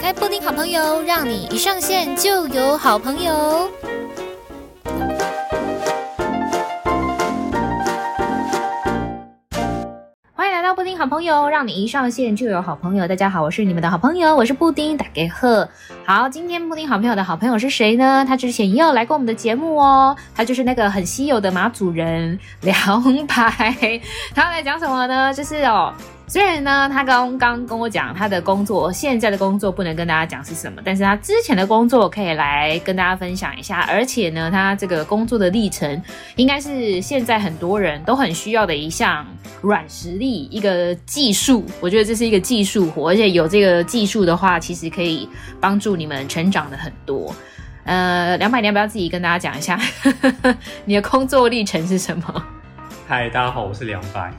开布丁好朋友，让你一上线就有好朋友。欢迎来到布丁好朋友，让你一上线就有好朋友。大家好，我是你们的好朋友，我是布丁，打给赫。好，今天布丁好朋友的好朋友是谁呢？他之前也有来过我们的节目哦，他就是那个很稀有的马祖人 梁白。他要来讲什么呢？就是哦。虽然呢，他刚刚跟我讲他的工作，现在的工作不能跟大家讲是什么，但是他之前的工作可以来跟大家分享一下。而且呢，他这个工作的历程，应该是现在很多人都很需要的一项软实力，一个技术。我觉得这是一个技术活，而且有这个技术的话，其实可以帮助们成长的很多。呃，两百，你要不要自己跟大家讲一下 你的工作历程是什么？嗨，大家好，我是梁白。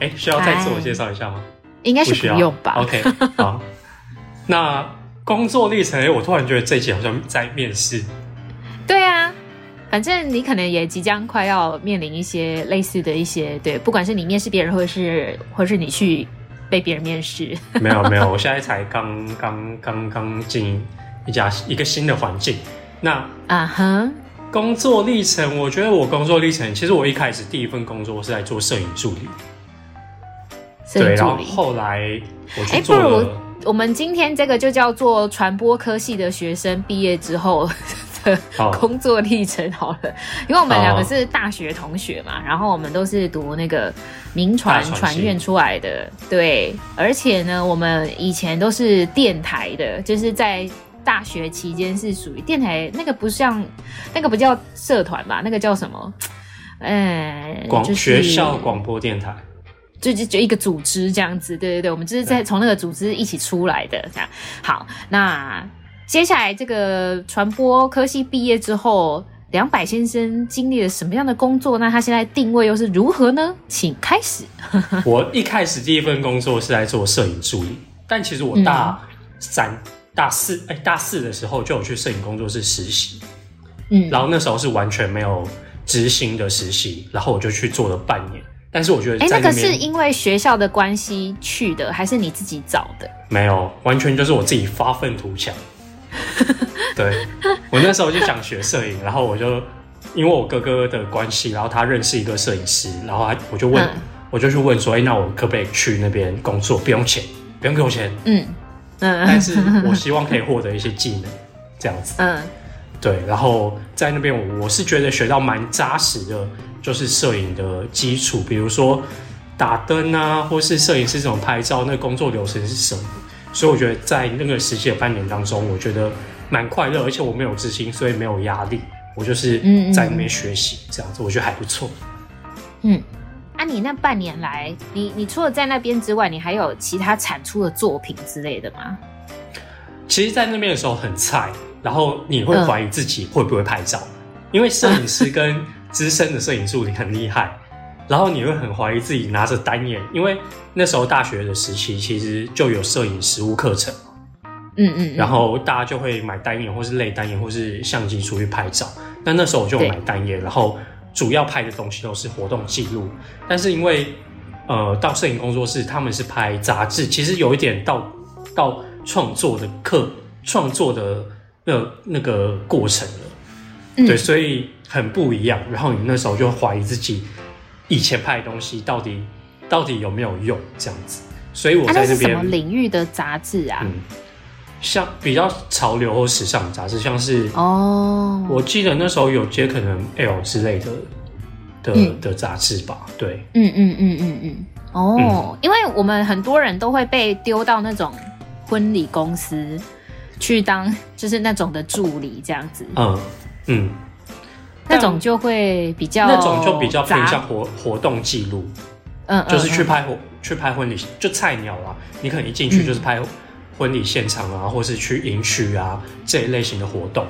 哎，需要再自我介绍一下吗？应该是不用吧。OK，好。那工作历程，我突然觉得这一集好像在面试。对啊，反正你可能也即将快要面临一些类似的一些，对，不管是你面试别人，或者是，或者是你去被别人面试。没有没有，我现在才刚刚刚刚进一家一个新的环境。那啊哈，uh-huh. 工作历程，我觉得我工作历程，其实我一开始第一份工作是在做摄影助理。对，然后后来我去做了。哎，不如我们今天这个就叫做传播科系的学生毕业之后的工作历程好了，因为我们两个是大学同学嘛，然后我们都是读那个民传传院出来的，对，而且呢，我们以前都是电台的，就是在大学期间是属于电台，那个不像那个不叫社团吧，那个叫什么？哎，广学校广播电台。就就就一个组织这样子，对对对，我们就是在从那个组织一起出来的这样。好，那接下来这个传播科系毕业之后，梁白先生经历了什么样的工作？那他现在定位又是如何呢？请开始。我一开始第一份工作是在做摄影助理，但其实我大三、嗯、大四哎大四的时候就有去摄影工作室实习，嗯，然后那时候是完全没有执行的实习，然后我就去做了半年。但是我觉得，哎，那个是因为学校的关系去的，还是你自己找的？没有，完全就是我自己发愤图强。对，我那时候就想学摄影，然后我就因为我哥哥的关系，然后他认识一个摄影师，然后他我就问，嗯、我就去问说，哎，那我可不可以去那边工作？不用钱，不用给我钱。嗯嗯，但是我希望可以获得一些技能，这样子。嗯，对，然后在那边我我是觉得学到蛮扎实的。就是摄影的基础，比如说打灯啊，或是摄影师怎么拍照，那个工作流程是什么？所以我觉得在那个实习的半年当中，我觉得蛮快乐，而且我没有自信，所以没有压力。我就是在那边学习，这样子我觉得还不错。嗯，啊，你那半年来，你你除了在那边之外，你还有其他产出的作品之类的吗？其实，在那边的时候很菜，然后你会怀疑自己会不会拍照，嗯、因为摄影师跟资深的摄影助理很厉害，然后你会很怀疑自己拿着单眼，因为那时候大学的时期其实就有摄影实务课程，嗯，嗯嗯，然后大家就会买单眼或是类单眼或是相机出去拍照。那那时候我就买单眼，然后主要拍的东西都是活动记录。但是因为呃到摄影工作室，他们是拍杂志，其实有一点到到创作的课创作的那那个过程了，嗯、对，所以。很不一样，然后你那时候就怀疑自己以前拍的东西到底到底有没有用这样子，所以我在那边、啊、是什么领域的杂志啊？嗯，像比较潮流或时尚杂志，像是哦，我记得那时候有接可能 L 之类的的、嗯、的杂志吧？对，嗯嗯嗯嗯嗯，哦，嗯、因为我们很多人都会被丢到那种婚礼公司去当就是那种的助理这样子，嗯嗯。那种就会比较，那种就比较偏向活活动记录，嗯，就是去拍去拍婚礼，就菜鸟啊，你可能一进去就是拍婚礼现场啊，嗯、或是去迎娶啊这一类型的活动，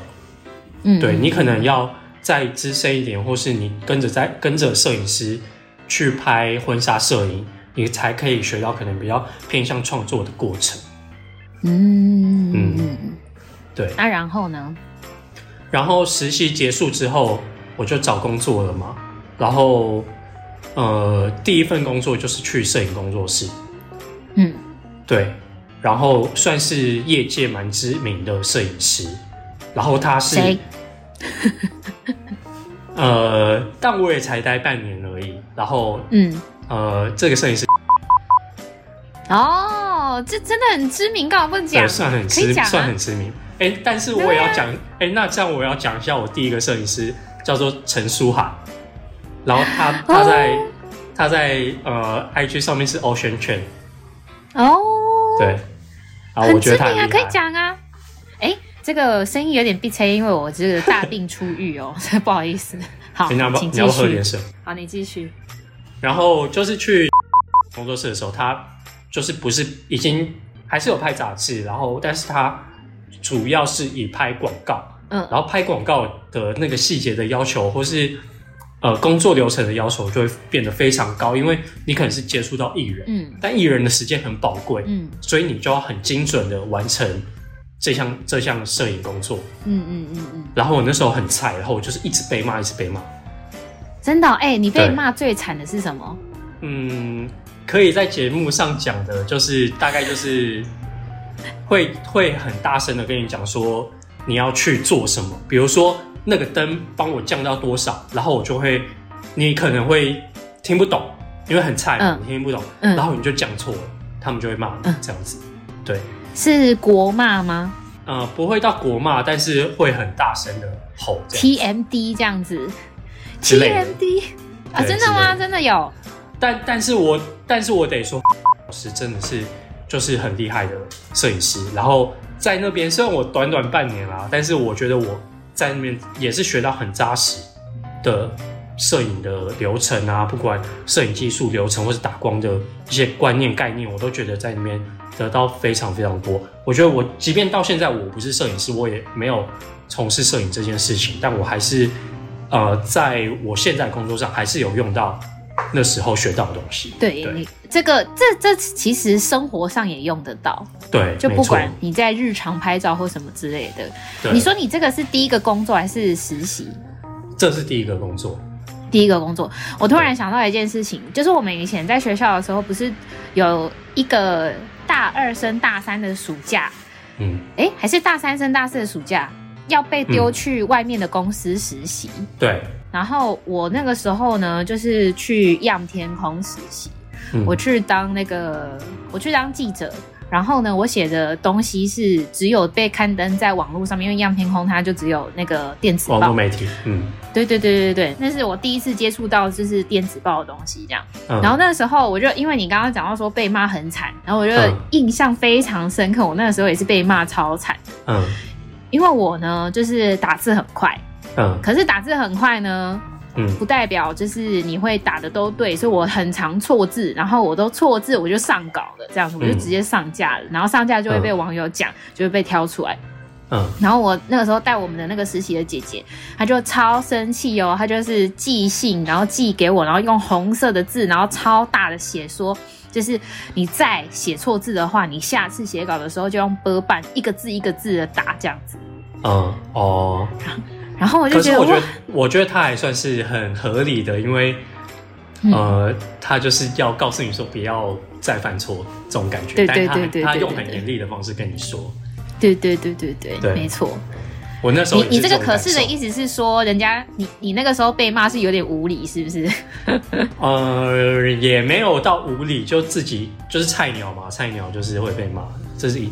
嗯，对，你可能要再资深一点，或是你跟着在跟着摄影师去拍婚纱摄影，你才可以学到可能比较偏向创作的过程，嗯嗯。嗯，对，那然后呢？然后实习结束之后，我就找工作了嘛。然后，呃，第一份工作就是去摄影工作室。嗯，对。然后算是业界蛮知名的摄影师，然后他是谁？呃，但我也才待半年而已。然后，嗯，呃，这个摄影师，哦，这真的很知名，干嘛不讲？算很知，算很知名。哎，但是我也要讲，哎，那这样我要讲一下我第一个摄影师叫做陈书涵，然后他他在、哦、他在呃 IG 上面是 Ocean Chain 哦，对，然后我觉得他可以讲啊。哎，这个声音有点闭塞，因为我这个大病初愈哦，不好意思。好，你要不要喝点水？好，你继续。然后就是去 工作室的时候，他就是不是已经还是有拍杂志，然后但是他主要是以拍广告，嗯，然后拍广告的那个细节的要求，或是呃工作流程的要求，就会变得非常高，因为你可能是接触到艺人，嗯，但艺人的时间很宝贵，嗯，所以你就要很精准的完成这项这项摄影工作，嗯嗯嗯嗯。然后我那时候很菜，然后我就是一直被骂，一直被骂。真的哎、欸，你被骂最惨的是什么？嗯，可以在节目上讲的，就是大概就是会会很大声的跟你讲说你要去做什么，比如说那个灯帮我降到多少，然后我就会，你可能会听不懂，因为很菜，嗯、你听不懂，嗯、然后你就讲错了，他们就会骂你、嗯、这样子。对，是国骂吗？呃，不会到国骂，但是会很大声的吼，TMD 这样子。TMD 啊，真的吗？真的有。但但是我但是我得说，老师真的是就是很厉害的摄影师。然后在那边，虽然我短短半年啦，但是我觉得我在那边也是学到很扎实的摄影的流程啊，不管摄影技术流程或是打光的一些观念概念，我都觉得在那边得到非常非常多。我觉得我即便到现在我不是摄影师，我也没有从事摄影这件事情，但我还是。呃，在我现在工作上还是有用到那时候学到的东西。对，对你这个这这其实生活上也用得到。对，就不管你在日常拍照或什么之类的。对你说你这个是第一个工作还是实习？这是第一个工作。第一个工作，我突然想到一件事情，就是我们以前在学校的时候，不是有一个大二升大三的暑假？嗯，哎，还是大三升大四的暑假？要被丢去外面的公司实习，嗯，对。然后我那个时候呢，就是去样天空实习，嗯，我去当那个，我去当记者。然后呢，我写的东西是只有被刊登在网络上面，因为样天空它就只有那个电子报。网络媒体，嗯，对对对对对，那是我第一次接触到就是电子报的东西，这样。嗯，然后那个时候我就因为你刚刚讲到说被骂很惨，然后我就印象非常深刻。我那个时候也是被骂超惨，嗯。因为我呢，就是打字很快，嗯，可是打字很快呢，嗯，不代表就是你会打的都对，所以我很常错字，然后我都错字，我就上稿了，这样子我就直接上架了，嗯、然后上架就会被网友讲，嗯、就会被挑出来，嗯，然后我那个时候带我们的那个实习的姐姐，她就超生气哦，她就是寄信，然后寄给我，然后用红色的字，然后超大的写说。就是你再写错字的话，你下次写稿的时候就用波板一个字一个字的打这样子。嗯哦，然后我就觉得，我觉得，我觉得他还算是很合理的，因为、嗯、呃，他就是要告诉你说不要再犯错这种感觉。对对对对，他用很严厉的方式跟你说。对对对对对，对没错。我那时候，你你这个可是的意思是说，人家你你那个时候被骂是有点无理，是不是？呃，也没有到无理，就自己就是菜鸟嘛，菜鸟就是会被骂。这是一，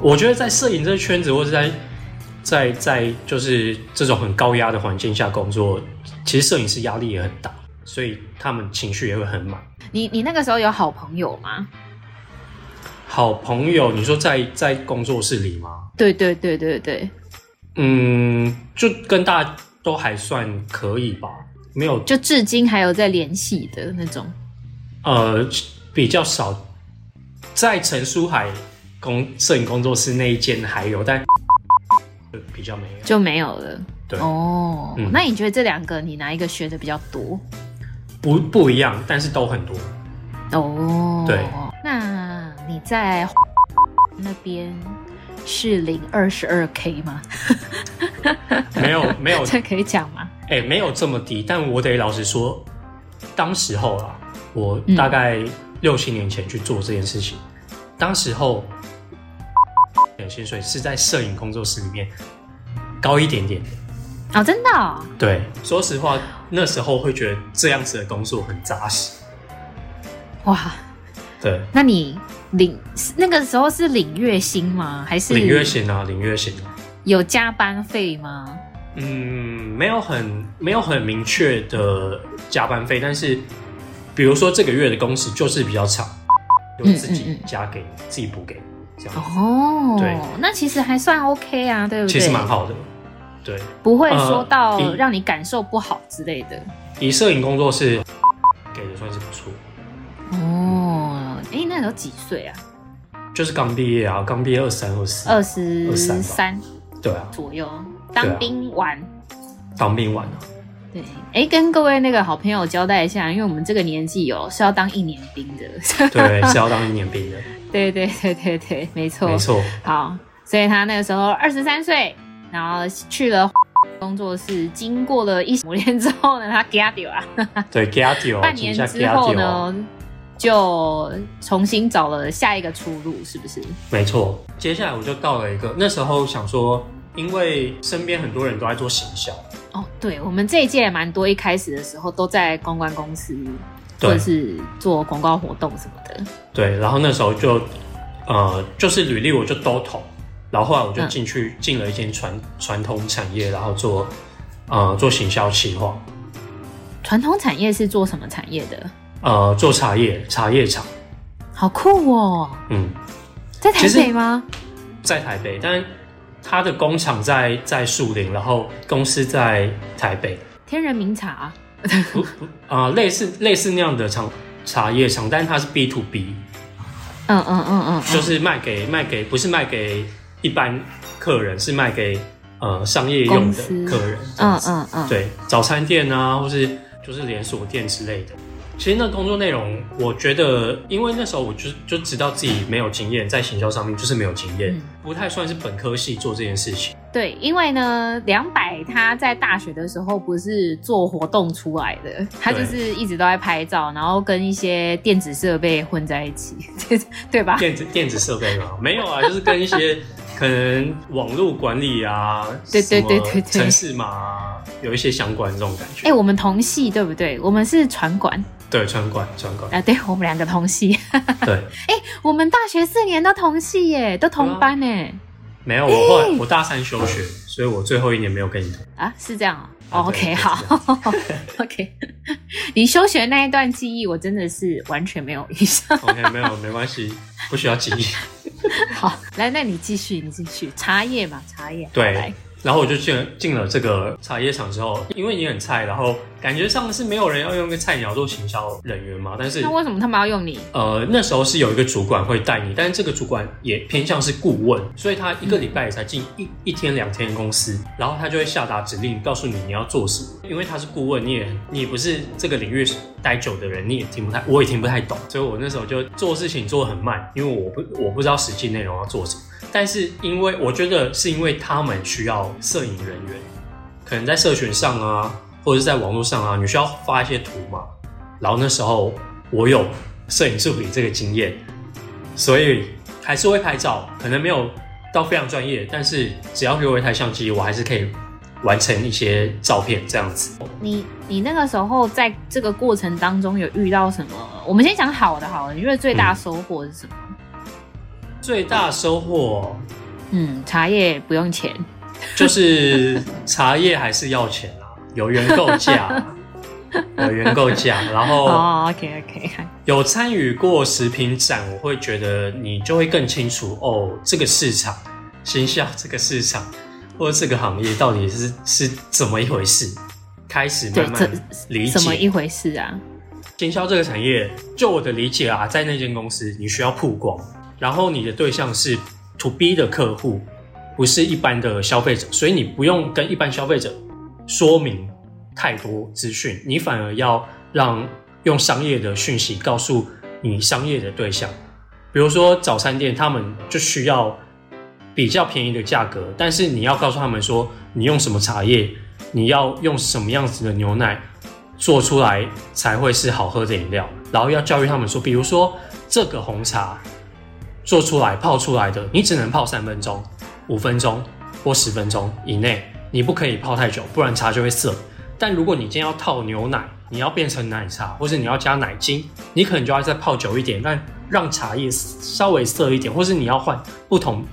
我觉得在摄影这个圈子，或者在在在就是这种很高压的环境下工作，其实摄影师压力也很大，所以他们情绪也会很满。你你那个时候有好朋友吗？好朋友，你说在在工作室里吗？对对对对对。嗯，就跟大家都还算可以吧，没有，就至今还有在联系的那种。呃，比较少，在陈书海工摄影工作室那一间还有，但比较没有，就没有了。对哦，嗯、那你觉得这两个你哪一个学的比较多？不不一样，但是都很多。哦，对，那你在那边？是零二十二 K 吗？没有没有，这可以讲吗？哎、欸，没有这么低，但我得老实说，当时候啊，我大概六七年前去做这件事情，嗯、当时候的薪水是在摄影工作室里面高一点点的。哦，真的哦？对，说实话，那时候会觉得这样子的工作很扎实。哇，对，那你领那个时候是领月薪吗？还是领月薪啊？领月薪啊？有加班费吗？嗯，没有很没有很明确的加班费，但是比如说这个月的工时就是比较长，就自己加给、嗯嗯嗯、自己补给这样。哦，对，那其实还算 OK 啊，对不对？其实蛮好的，对，不会说到让你感受不好之类的。呃、以摄影工作室给的算是不错。哦，哎，那时候几岁啊？就是刚毕业啊，刚毕业二三二四，二十三，对啊，左右。当兵完，当兵完了。对，哎，跟各位那个好朋友交代一下，因为我们这个年纪哦，是要当一年兵的。对，是要当一年兵的。对对对对对，没错，没错。好，所以他那个时候二十三岁，然后去了 工作室，经过了一磨练之后呢，他 get 掉啊。对，get 掉。半年之后呢？就重新找了下一个出路，是不是？没错，接下来我就到了一个那时候想说，因为身边很多人都在做行销。哦，对，我们这一届也蛮多，一开始的时候都在公关公司，或者是做广告活动什么的。对，然后那时候就呃，就是履历我就都投，然后后来我就进去进、嗯、了一间传传统产业，然后做呃做行销企划。传统产业是做什么产业的？呃，做茶叶，茶叶厂，好酷哦。嗯，在台北吗？在台北，但他的工厂在在树林，然后公司在台北。天人名茶，不不啊、呃，类似类似那样的厂茶叶厂，但是它是 B to B。嗯嗯嗯嗯，就是卖给卖给不是卖给一般客人，是卖给呃商业用的客人。嗯嗯嗯，对，早餐店啊，或是就是连锁店之类的。其实那工作内容，我觉得，因为那时候我就就知道自己没有经验，在行销上面就是没有经验，嗯，不太算是本科系做这件事情。对，因为呢，两百他在大学的时候不是做活动出来的，他就是一直都在拍照，然后跟一些电子设备混在一起，对吧？电子电子设备吗？没有啊，就是跟一些可能网络管理啊，对对对对对，程式嘛，有一些相关这种感觉。哎，我们同系对不对？我们是传管。对，传管，传管啊，对，我们两个同系。对，哎、欸，我们大学四年都同系耶，都同班耶。没有，我后来我大三休学，所以我最后一年没有跟你同啊，是这样啊。哦、OK，好，OK。你休学那一段记忆，我真的是完全没有印象。OK，没有，没关系，不需要记忆。好，来，那你继续，你继续，茶叶嘛，茶叶。对。然后我就进了进了这个茶叶厂之后，因为你很菜，然后感觉上是没有人要用一个菜鸟做行销人员嘛。但是那为什么他们要用你？呃，那时候是有一个主管会带你，但是这个主管也偏向是顾问，所以他一个礼拜也才进一、嗯、一天两天公司，然后他就会下达指令，告诉你你要做什么。因为他是顾问，你也你也不是这个领域待久的人，你也听不太，我也听不太懂，所以我那时候就做事情做得很慢，因为我不我不知道实际内容要做什么。但是，因为我觉得是因为他们需要摄影人员，可能在社群上啊，或者是在网络上啊，你需要发一些图嘛。然后那时候我有摄影助理这个经验，所以还是会拍照，可能没有到非常专业，但是只要给我一台相机，我还是可以完成一些照片这样子。你你那个时候在这个过程当中有遇到什么？我们先讲好的好了，你觉得最大收获是什么？最大收获，嗯，茶叶不用钱，就是茶叶还是要钱啊，有原购价，有原购价，然后哦，OK OK，有参与过食品展，我会觉得你就会更清楚哦，这个市场，行销这个市场或者这个行业到底是是怎么一回事，开始慢慢理解。怎么一回事啊？行销这个产业，就我的理解啊，在那间公司你需要曝光。然后你的对象是 To B 的客户，不是一般的消费者，所以你不用跟一般消费者说明太多资讯，你反而要让用商业的讯息告诉你商业的对象。比如说早餐店，他们就需要比较便宜的价格，但是你要告诉他们说，你用什么茶叶，你要用什么样子的牛奶做出来才会是好喝的饮料，然后要教育他们说，比如说这个红茶。做出来泡出来的，你只能泡三分钟、五分钟或十分钟以内，你不可以泡太久，不然茶就会涩。但如果你今天要套牛奶，你要变成奶茶，或者你要加奶精，你可能就要再泡久一点，但让茶叶稍微涩一点，或是你要换不同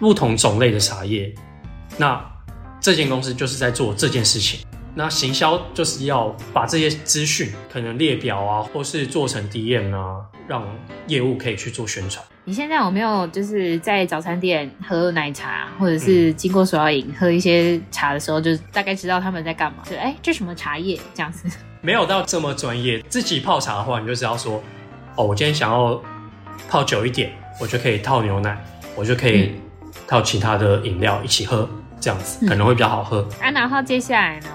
不同种类的茶叶。那这间公司就是在做这件事情。那行销就是要把这些资讯，可能列表啊，或是做成 DM 啊，让业务可以去做宣传。你现在有没有就是在早餐店喝奶茶，或者是经过手摇饮喝一些茶的时候，就大概知道他们在干嘛？就哎、欸，这什么茶叶这样子？没有到这么专业。自己泡茶的话，你就知道说，哦，我今天想要泡久一点，我就可以套牛奶，我就可以套其他的饮料一起喝，这样子可能会比较好喝。啊，然后接下来呢？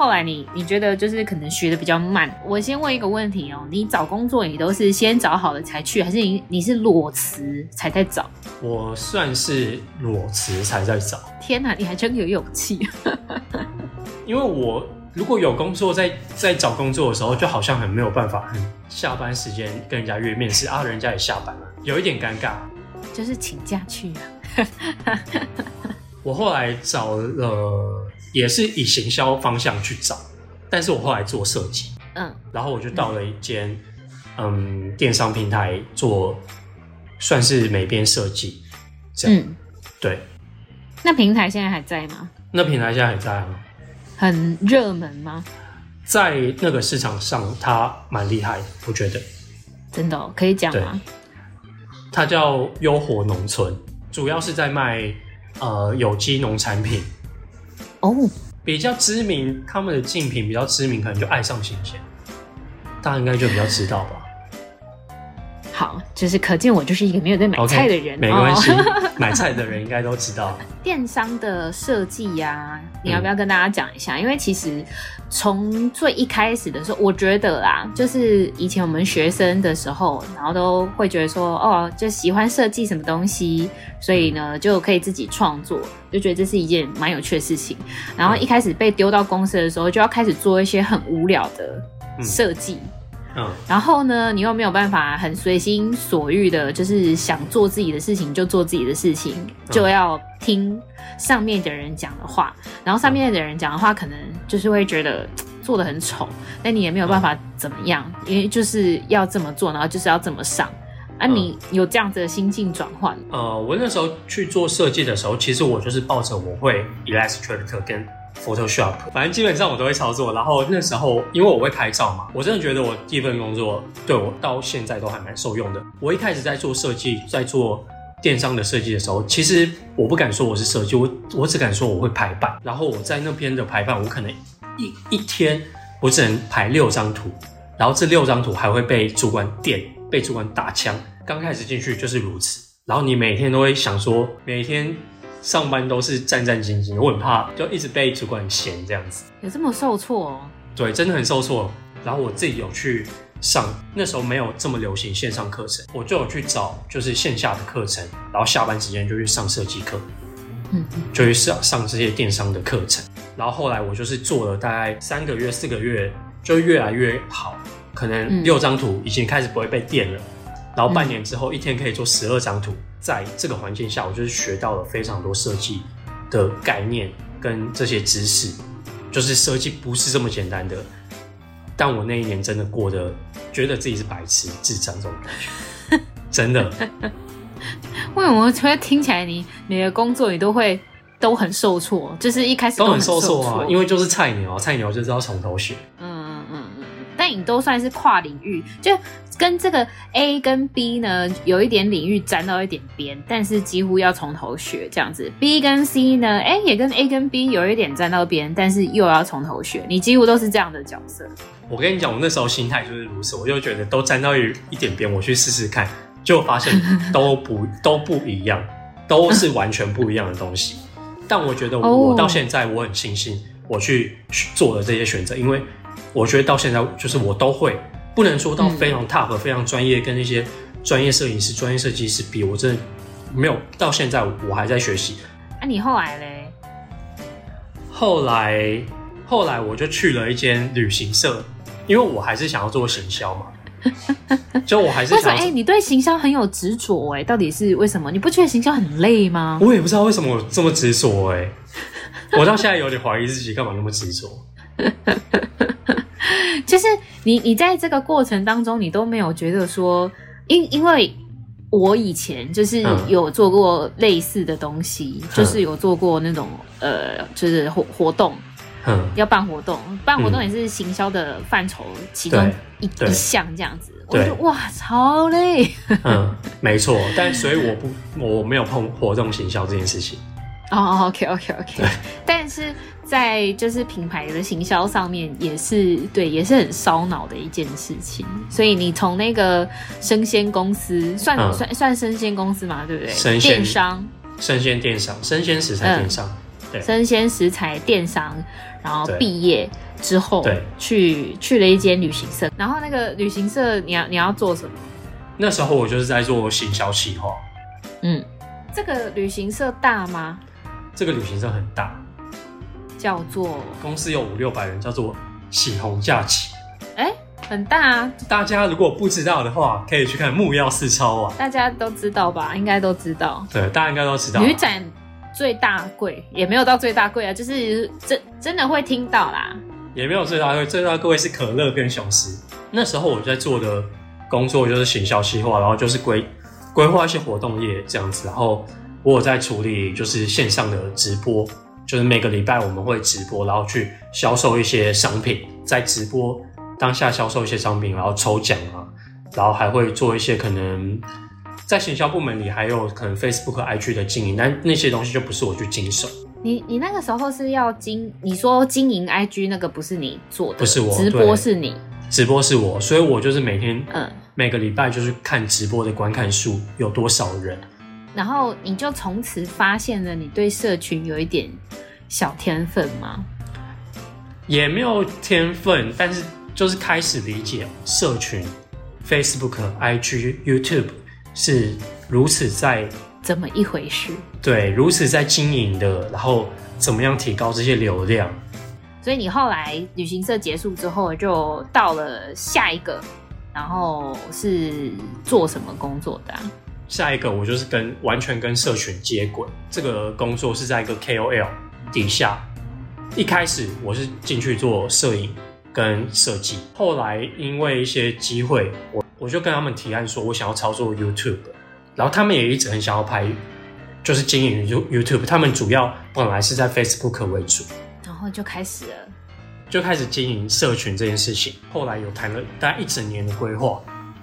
后来你你觉得就是可能学的比较慢。我先问一个问题哦，你找工作你都是先找好了才去，还是你你是裸辞才在找？我算是裸辞才在找。天哪，你还真有勇气！因为我如果有工作在在找工作的时候，就好像很没有办法，很下班时间跟人家约面试啊，人家也下班了，有一点尴尬。就是请假去啊。我后来找了。也是以行销方向去找，但是我后来做设计，嗯，然后我就到了一间嗯，嗯电商平台做，算是美编设计，这样，嗯，对。那平台现在还在吗？那平台现在还在吗？很热门吗？在那个市场上，它蛮厉害的，我觉得。真的哦，可以讲吗？它叫优活农村，主要是在卖呃有机农产品。哦比较知名，他们的竞品比较知名，可能就爱上新鲜，大家应该就比较知道吧。好，就是可见我就是一个没有在买菜的人，okay, 没关系，买菜的人应该都知道。电商的设计呀，你要不要跟大家讲一下？嗯、因为其实从最一开始的时候，我觉得啦，就是以前我们学生的时候，然后都会觉得说，哦，就喜欢设计什么东西，所以呢就可以自己创作，就觉得这是一件蛮有趣的事情。然后一开始被丢到公司的时候，就要开始做一些很无聊的设计。嗯嗯，然后呢，你又没有办法很随心所欲的，就是想做自己的事情就做自己的事情，就要听上面的人讲的话。然后上面的人讲的话，可能就是会觉得做的很丑，那你也没有办法怎么样，因为就是要这么做，然后就是要这么上。啊，你有这样子的心境转换？呃，我那时候去做设计的时候，其实我就是抱着我会 Illustrator 跟。Photoshop，反正基本上我都会操作。然后那时候，因为我会拍照嘛，我真的觉得我第一份工作对我到现在都还蛮受用的。我一开始在做设计，在做电商的设计的时候，其实我不敢说我是设计，我我只敢说我会排版。然后我在那边的排版，我可能一一天我只能排六张图，然后这六张图还会被主管电，被主管打枪。刚开始进去就是如此，然后你每天都会想说，每天。上班都是战战兢兢，我很怕就一直被主管嫌这样子。有这么受挫哦？对，真的很受挫。然后我自己有去上，那时候没有这么流行线上课程，我就有去找就是线下的课程，然后下班时间就去上设计课，嗯，就去上上这些电商的课程。然后后来我就是做了大概三个月、四个月，就越来越好，可能六张图已经开始不会被电了。然后半年之后，一天可以做十二张图。在这个环境下，我就是学到了非常多设计的概念跟这些知识。就是设计不是这么简单的。但我那一年真的过得觉得自己是白痴、智障这种感觉，真的。为什么突然听起来你你的工作你都会都很受挫？就是一开始都很受挫啊，因为就是菜鸟，菜鸟就是要从头学。嗯嗯嗯嗯。但你都算是跨领域，就跟这个 A 跟 B 呢，有一点领域沾到一点边，但是几乎要从头学这样子。B 跟 C 呢，哎，也跟 A 跟 B 有一点沾到边，但是又要从头学。你几乎都是这样的角色。我跟你讲，我那时候心态就是如此，我就觉得都沾到一一点边，我去试试看，就发现 都不都不一样，都是完全不一样的东西。但我觉得我，我到现在我很庆幸我去做了这些选择，因为。我觉得到现在，就是我都会，不能说到非常 top、嗯、非常专业，跟那些专业摄影师、专业设计师比，我真的没有。到现在，我还在学习。那、啊、你后来嘞？后来，后来我就去了一间旅行社，因为我还是想要做行销嘛。就我还是想，哎、欸，你对行销很有执着哎，到底是为什么？你不觉得行销很累吗？我也不知道为什么我这么执着哎，我到现在有点怀疑自己干嘛那么执着。就是你，你在这个过程当中，你都没有觉得说，因因为我以前就是有做过类似的东西，嗯、就是有做过那种呃，就是活活动。嗯，要办活动，办活动也是行销的范畴其中一一项这样子。我就哇，超累。嗯，没错，但所以我不，我没有碰活动行销这件事情。哦，OK，OK，OK。但是在就是品牌的行销上面，也是对，也是很烧脑的一件事情。所以你从那个生鲜公司，算算算生鲜公司嘛，对不对？生鲜电商，生鲜电商，生鲜食材电商。对，生鲜食材电商。然后毕业之后，对，去去了一间旅行社。然后那个旅行社，你要你要做什么？那时候我就是在做行销企划。嗯，这个旅行社大吗？这个旅行社很大，叫做公司有五六百人，叫做喜红假期。哎，很大啊！大家如果不知道的话，可以去看木曜四超啊。大家都知道吧？应该都知道。对，大家应该都知道。女展。最大贵也没有到最大贵啊，就是真真的会听到啦。也没有最大贵，最大贵是可乐跟雄狮。那时候我在做的工作就是行销企划，然后就是规规划一些活动业这样子。然后我有在处理就是线上的直播，就是每个礼拜我们会直播，然后去销售一些商品，在直播当下销售一些商品，然后抽奖啊，然后还会做一些可能。在行销部门里，还有可能 Facebook、IG 的经营，但那些东西就不是我去经手。你你那个时候是要经，你说经营 IG 那个不是你做的，不是我，直播是你，直播是我，所以我就是每天，嗯，每个礼拜就是看直播的观看数有多少人，然后你就从此发现了你对社群有一点小天分吗？也没有天分，但是就是开始理解社群，Facebook、IG、YouTube。是如此在怎么一回事？对，如此在经营的，然后怎么样提高这些流量？所以你后来旅行社结束之后，就到了下一个，然后是做什么工作的啊？下一个我就是跟完全跟社群接轨，这个工作是在一个 KOL 底下。一开始我是进去做摄影跟设计，后来因为一些机会我。我就跟他们提案说，我想要操作 YouTube，然后他们也一直很想要拍，就是经营 YouTube。他们主要本来是在 Facebook 为主，然后就开始了，就开始经营社群这件事情。后来有谈了大概一整年的规划，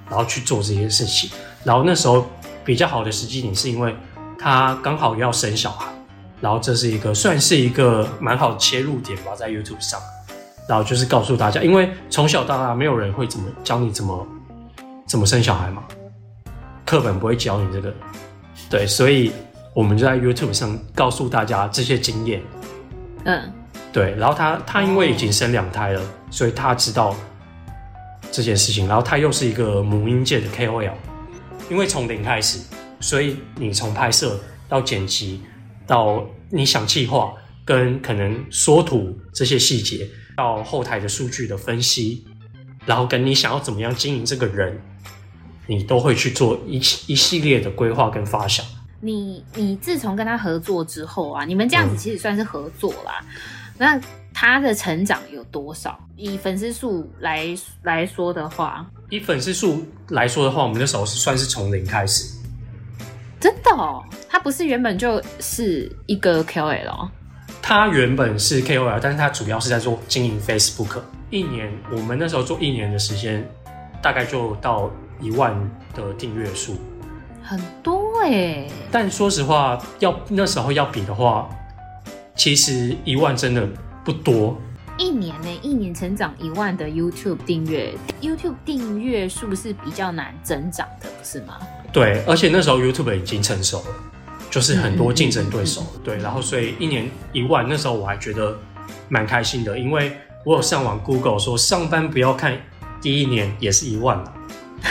然后去做这件事情。然后那时候比较好的时机点是因为他刚好要生小孩，然后这是一个算是一个蛮好的切入点吧，在 YouTube 上。然后就是告诉大家，因为从小到大没有人会怎么教你怎么。怎么生小孩嘛？课本不会教你这个，对，所以我们就在 YouTube 上告诉大家这些经验。嗯，对。然后他他因为已经生两胎了，所以他知道这件事情。然后他又是一个母婴界的 KOL，因为从零开始，所以你从拍摄到剪辑，到你想计划跟可能缩图这些细节，到后台的数据的分析，然后跟你想要怎么样经营这个人。你都会去做一一系列的规划跟发想。你你自从跟他合作之后啊，你们这样子其实算是合作啦。嗯、那他的成长有多少？以粉丝数来来说的话，以粉丝数来说的话，我们那时候是算是从零开始。真的哦，他不是原本就是一个 KOL。他原本是 KOL，但是他主要是在做经营 Facebook。一年，我们那时候做一年的时间，大概就到。一万的订阅数，很多哎、欸。但说实话，要那时候要比的话，其实一万真的不多。一年呢、欸，一年成长一万的 YouTube 订阅，YouTube 订阅数是比较难增长的，不是吗？对，而且那时候 YouTube 已经成熟了，就是很多竞争对手。对，然后所以一年一万，那时候我还觉得蛮开心的，因为我有上网 Google 说，上班不要看第一年也是一万嘛。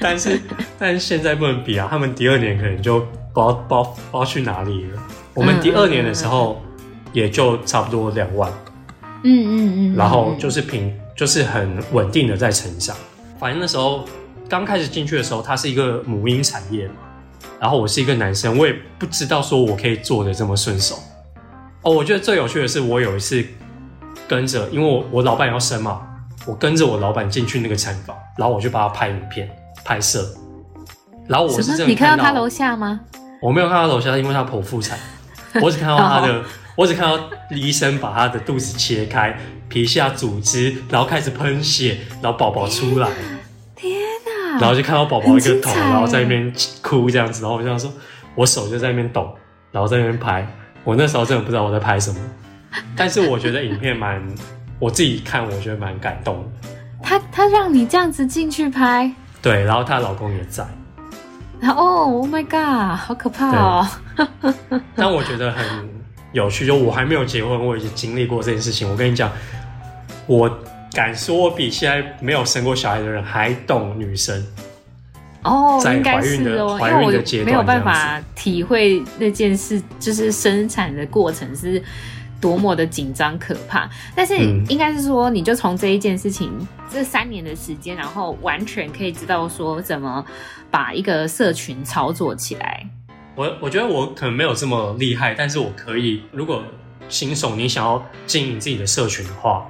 但是，但是现在不能比啊！他们第二年可能就不知道不知道不知道去哪里了。我们第二年的时候，也就差不多两万。嗯嗯嗯。然后就是平，就是很稳定的在成长。反正那时候刚开始进去的时候，它是一个母婴产业嘛，然后我是一个男生，我也不知道说我可以做的这么顺手。哦，我觉得最有趣的是，我有一次跟着，因为我我老板要生嘛，我跟着我老板进去那个产房，然后我就帮他拍影片拍摄。然后我是你看到他楼下吗？我没有看到楼下，因为他剖腹产，我只看到他的，我只看到医生把他的肚子切开，皮下组织，然后开始喷血，然后宝宝出来，天哪！然后就看到宝宝一个头，然后在那边哭这样子，然后我就想说，我手就在那边抖，然后在那边拍。我那时候真的不知道我在拍什么，但是我觉得影片蛮，我自己看我觉得蛮感动的。他他让你这样子进去拍？对，然后她老公也在。然后哦，Oh my God，好可怕哦！但我觉得很有趣，就我还没有结婚，我已经经历过这件事情。我跟你讲，我敢说，我比现在没有生过小孩的人还懂女生。哦，应该是哦，因为我没有办法体会那件事，就是生产的过程是多么的紧张可怕。但是应该是说，你就从这一件事情，这三年的时间，然后完全可以知道说怎么把一个社群操作起来。我我觉得我可能没有这么厉害，但是我可以。如果新手你想要经营自己的社群的话，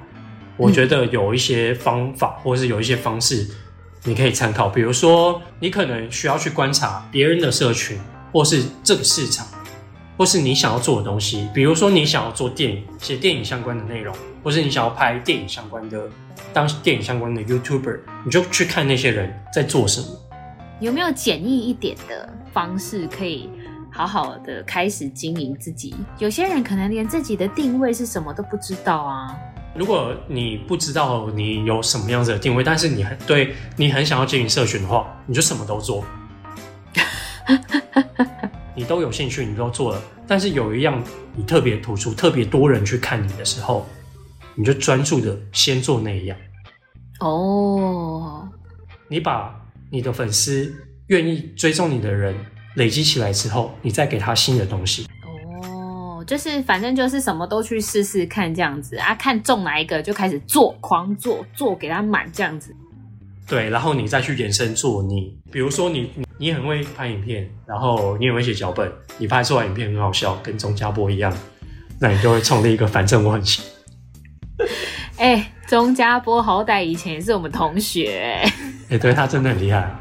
我觉得有一些方法，或是有一些方式。你可以参考，比如说，你可能需要去观察别人的社群，或是这个市场，或是你想要做的东西。比如说，你想要做电影，写电影相关的内容，或是你想要拍电影相关的，当电影相关的 YouTuber，你就去看那些人在做什么。有没有简易一点的方式，可以好好的开始经营自己？有些人可能连自己的定位是什么都不知道啊。如果你不知道你有什么样子的定位，但是你很对你很想要经营社群的话，你就什么都做，你都有兴趣，你都做了。但是有一样你特别突出，特别多人去看你的时候，你就专注的先做那一样。哦，你把你的粉丝愿意追踪你的人累积起来之后，你再给他新的东西。哦就是反正就是什么都去试试看这样子啊，看中哪一个就开始做，狂做做给他满这样子。对，然后你再去延伸做你，比如说你你很会拍影片，然后你也会写脚本，你拍出来影片很好笑，跟钟家波一样，那你就会创立一个反正我很行。哎、欸，钟家波好歹以前也是我们同学、欸，哎、欸，对他真的很厉害。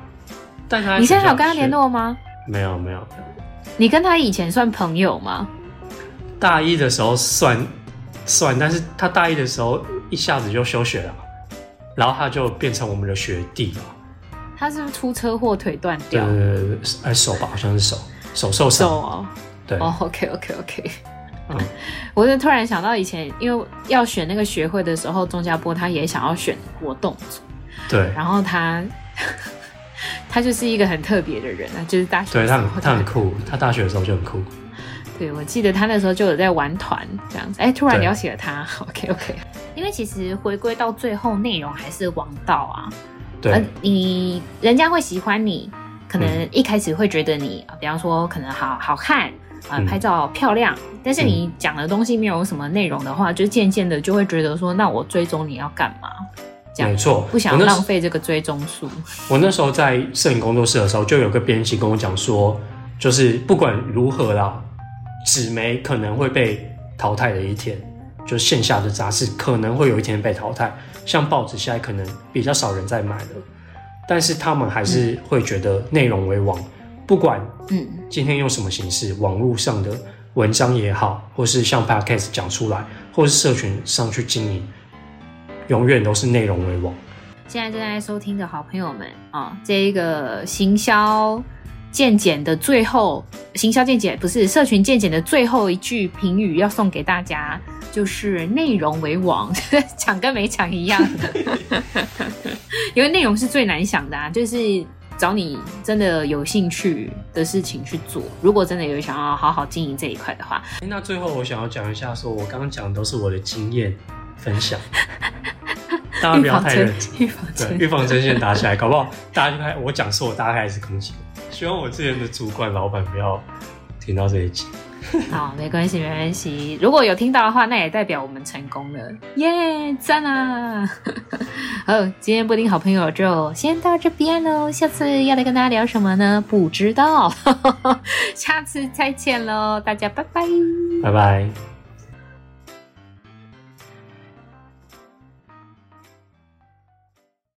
但他你现在有跟他联络吗？没有没有。你跟他以前算朋友吗？大一的时候算算，但是他大一的时候一下子就休学了，然后他就变成我们的学弟了。他是不是出车祸腿断掉？呃，哎，手吧，好像是手，手受伤。手哦，对。哦，OK，OK，OK。嗯，我就突然想到以前，因为要选那个学会的时候，钟家波他也想要选活动组。对。然后他 他就是一个很特别的人啊，就是大学。对他很他很酷，他大学的时候就很酷。对，我记得他那时候就有在玩团这样子，哎，突然聊起了他，OK OK。因为其实回归到最后，内容还是王道啊。对，呃、你人家会喜欢你，可能一开始会觉得你，嗯、比方说可能好好看啊、呃，拍照漂亮，嗯、但是你讲的东西没有什么内容的话，就渐渐的就会觉得说，那我追踪你要干嘛？这样没错，不想浪费这个追踪数。我那时候在摄影工作室的时候，就有个编辑跟我讲说，就是不管如何啦。纸媒可能会被淘汰的一天，就线下的杂志可能会有一天被淘汰。像报纸现在可能比较少人在买了，但是他们还是会觉得内容为王。不管嗯今天用什么形式，网络上的文章也好，或是像 Podcast 讲出来，或是社群上去经营，永远都是内容为王。现在正在收听的好朋友们啊，这一个行销。见检的最后，行销见检不是社群见检的最后一句评语要送给大家，就是内容为王，抢跟没抢一样。因为内容是最难想的啊，就是找你真的有兴趣的事情去做。如果真的有想要好好经营这一块的话，那最后我想要讲一下，说我刚刚讲的都是我的经验分享，大家不要太认真，预防针，预防针先打起来，搞不好大家就开我讲错，大家开始攻击。希望我之前的主管、老板不要听到这一集。好，没关系，没关系。如果有听到的话，那也代表我们成功了，耶，赞啊！好，今天布丁好朋友就先到这边喽。下次要来跟大家聊什么呢？不知道，下次再见喽，大家拜拜，拜拜。